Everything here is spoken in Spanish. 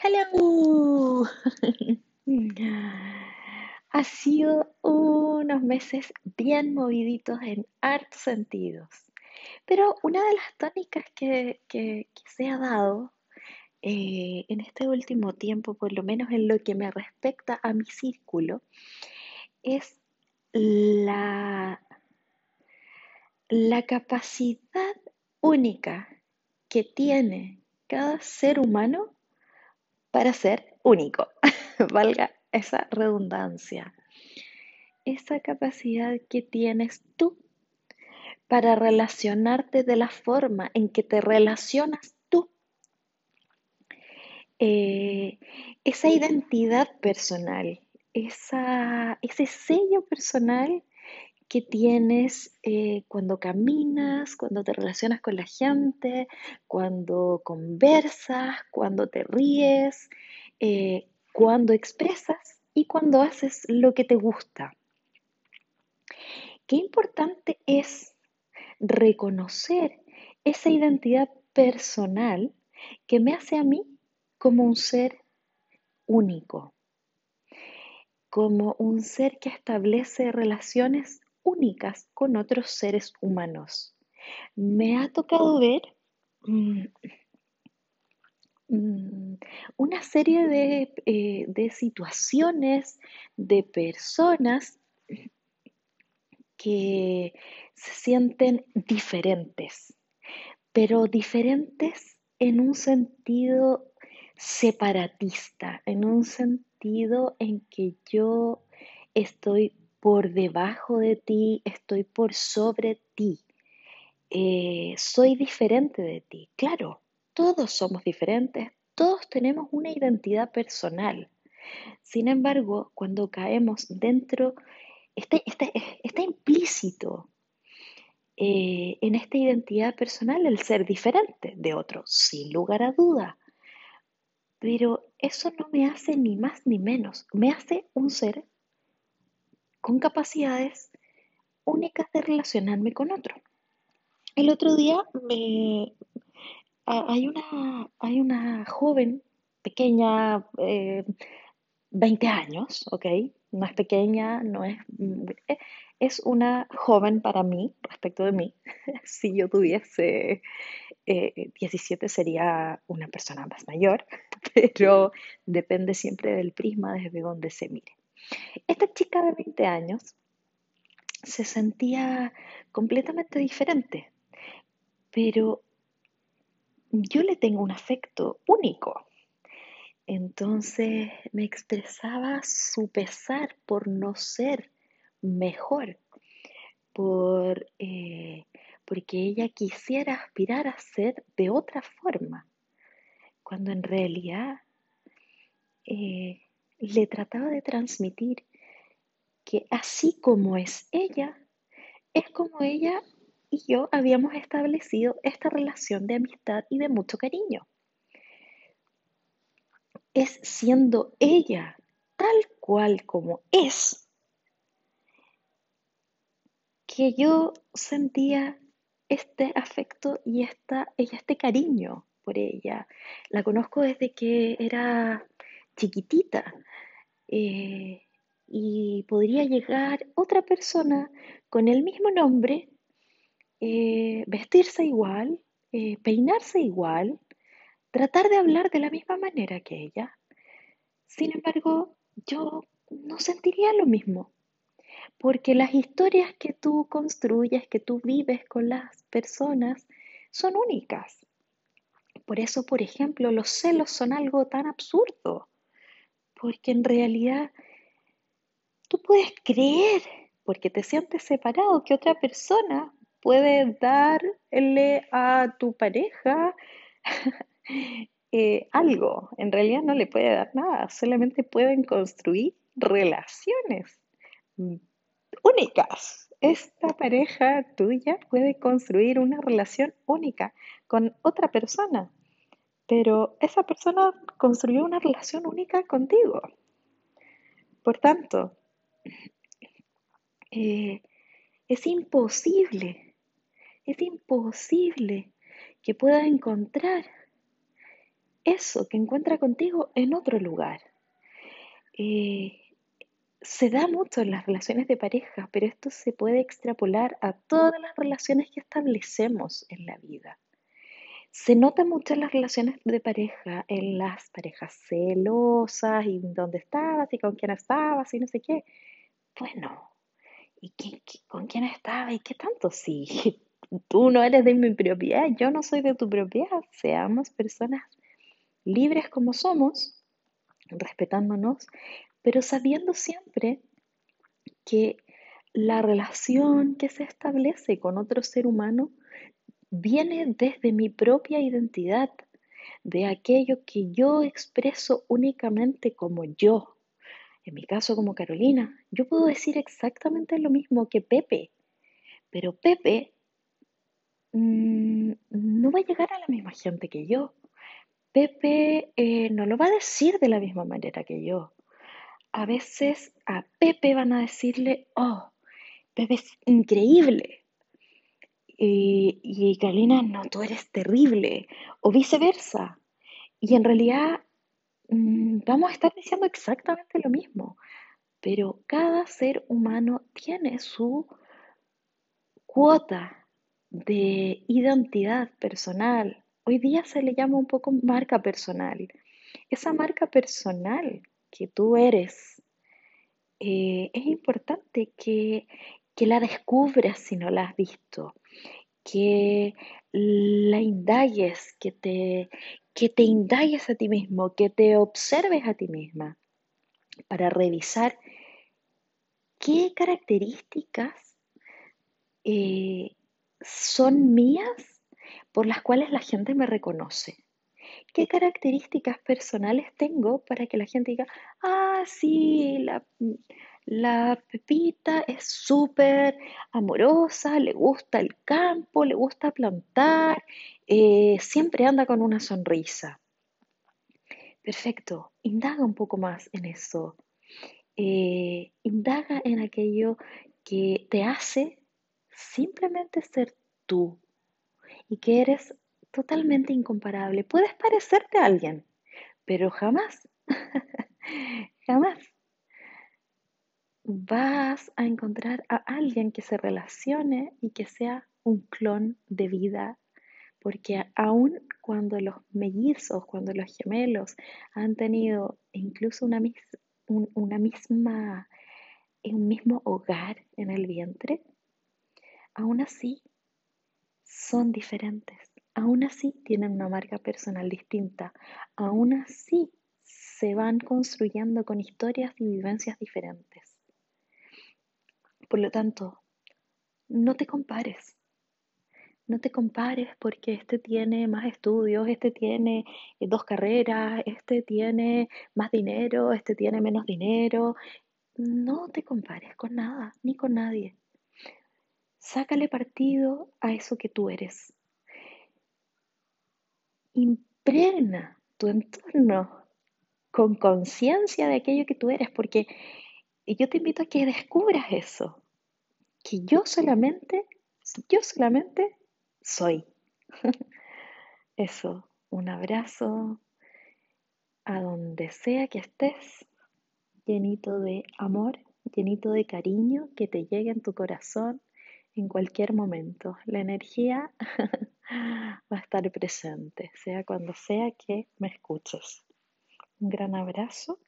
Hello. Ha sido unos meses bien moviditos en hartos sentidos. Pero una de las tónicas que, se ha dado eh, en este último tiempo, por lo menos en lo que me respecta a mi círculo, es la, la capacidad única que tiene cada ser humano para ser único, valga esa redundancia. Esa capacidad que tienes tú para relacionarte de la forma en que te relacionas tú. Eh, esa identidad personal, esa, ese sello personal que tienes eh, cuando caminas, cuando te relacionas con la gente, cuando conversas, cuando te ríes, eh, cuando expresas y cuando haces lo que te gusta. Qué importante es reconocer esa identidad personal que me hace a mí como un ser único, como un ser que establece relaciones únicas con otros seres humanos. Me ha tocado ver mm, mm, una serie eh, de, situaciones, de personas que se sienten diferentes, pero diferentes en un sentido separatista, en un sentido en que yo estoy por debajo de ti, estoy por sobre ti. Eh, soy diferente de ti. Claro, todos somos diferentes, todos tenemos una identidad personal. Sin embargo, cuando caemos dentro, está, implícito eh, en esta identidad personal el ser diferente de otro, sin lugar a duda. Pero eso no me hace ni más ni menos, me hace un ser con capacidades únicas de relacionarme con otro. El otro día me, hay, una, hay una joven pequeña, 20 eh, años, ¿ok? No es pequeña, no es... Es una joven para mí, respecto de mí. si yo tuviese 17 eh, sería una persona más mayor, pero depende siempre del prisma desde donde se mire. Esta chica de 20 años se sentía completamente diferente, pero yo le tengo un afecto único. Entonces me expresaba su pesar por no ser mejor, por, eh, porque ella quisiera aspirar a ser de otra forma, cuando en realidad eh, le trataba de transmitir que así como es ella, es como ella y yo habíamos establecido esta relación de amistad y de mucho cariño. Es siendo ella tal cual como es que yo sentía este afecto y esta, este cariño por ella. La conozco desde que era chiquitita. Eh, y podría llegar otra persona con el mismo nombre, eh, vestirse igual, eh, peinarse igual, tratar de hablar de la misma manera que ella. Sin embargo, yo no sentiría lo mismo, porque las historias que tú construyes, que tú vives con las personas, son únicas. Por eso, por ejemplo, los celos son algo tan absurdo porque en realidad tú puedes creer, porque te sientes separado, que otra persona puede darle a tu pareja eh, algo. En realidad no le puede dar nada, solamente pueden construir relaciones únicas. Esta pareja tuya puede construir una relación única con otra persona pero esa persona construyó una relación única contigo. Por tanto, eh, es imposible, es imposible que pueda encontrar eso que encuentra contigo en otro lugar. Eh, se da mucho en las relaciones de pareja, pero esto se puede extrapolar a todas las relaciones que establecemos en la vida. Se nota mucho en las relaciones de pareja, en las parejas celosas y dónde estabas y con quién estabas y no sé qué. Bueno, ¿y con quién estabas y qué tanto? Si tú no eres de mi propiedad, yo no soy de tu propiedad, seamos personas libres como somos, respetándonos, pero sabiendo siempre que la relación que se establece con otro ser humano viene desde mi propia identidad, de aquello que yo expreso únicamente como yo. En mi caso como Carolina, yo puedo decir exactamente lo mismo que Pepe, pero Pepe mm, no va a llegar a la misma gente que yo. Pepe eh, no lo va a decir de la misma manera que yo. A veces a Pepe van a decirle, oh, Pepe es increíble. Y Carolina, no, tú eres terrible. O viceversa. Y en realidad mm, vamos a estar diciendo exactamente lo mismo. Pero cada ser humano tiene su cuota de identidad personal, Hoy día se le llama un poco marca personal. Esa marca personal que tú eres, eh, es importante que, la descubras si no la has visto, que la indagues, que te, que te indagues a ti mismo, que te observes a ti misma para revisar qué características eh, son mías por las cuales la gente me reconoce. ¿Qué características personales tengo para que la gente diga, ah, sí, la, la Pepita es súper amorosa, le gusta el campo, le gusta plantar, eh, siempre anda con una sonrisa? Perfecto, indaga un poco más en eso. Eh, indaga en aquello que te hace simplemente ser tú, y que eres totalmente incomparable. Puedes parecerte a alguien, pero jamás, jamás vas a encontrar a alguien que se relacione y que sea un clon de vida, porque aun cuando los mellizos, cuando los gemelos han tenido incluso una, una misma, un mismo hogar en el vientre, aún así son diferentes. Aún así tienen una marca personal distinta. Aún así se van construyendo con historias y vivencias diferentes. Por lo tanto, no te compares. No te compares porque este tiene más estudios, este tiene eh, dos carreras, este tiene más dinero, este tiene menos dinero. No te compares con nada, ni con nadie. Sácale partido a eso que tú eres. Impregna tu entorno con conciencia de aquello que tú eres, porque yo te invito a que descubras eso, que yo solamente, yo solamente soy. Eso, un abrazo a donde sea que estés, llenito de amor, llenito de cariño, que te llegue en tu corazón en cualquier momento. La energía va a estar presente, sea cuando sea que me escuches. Un gran abrazo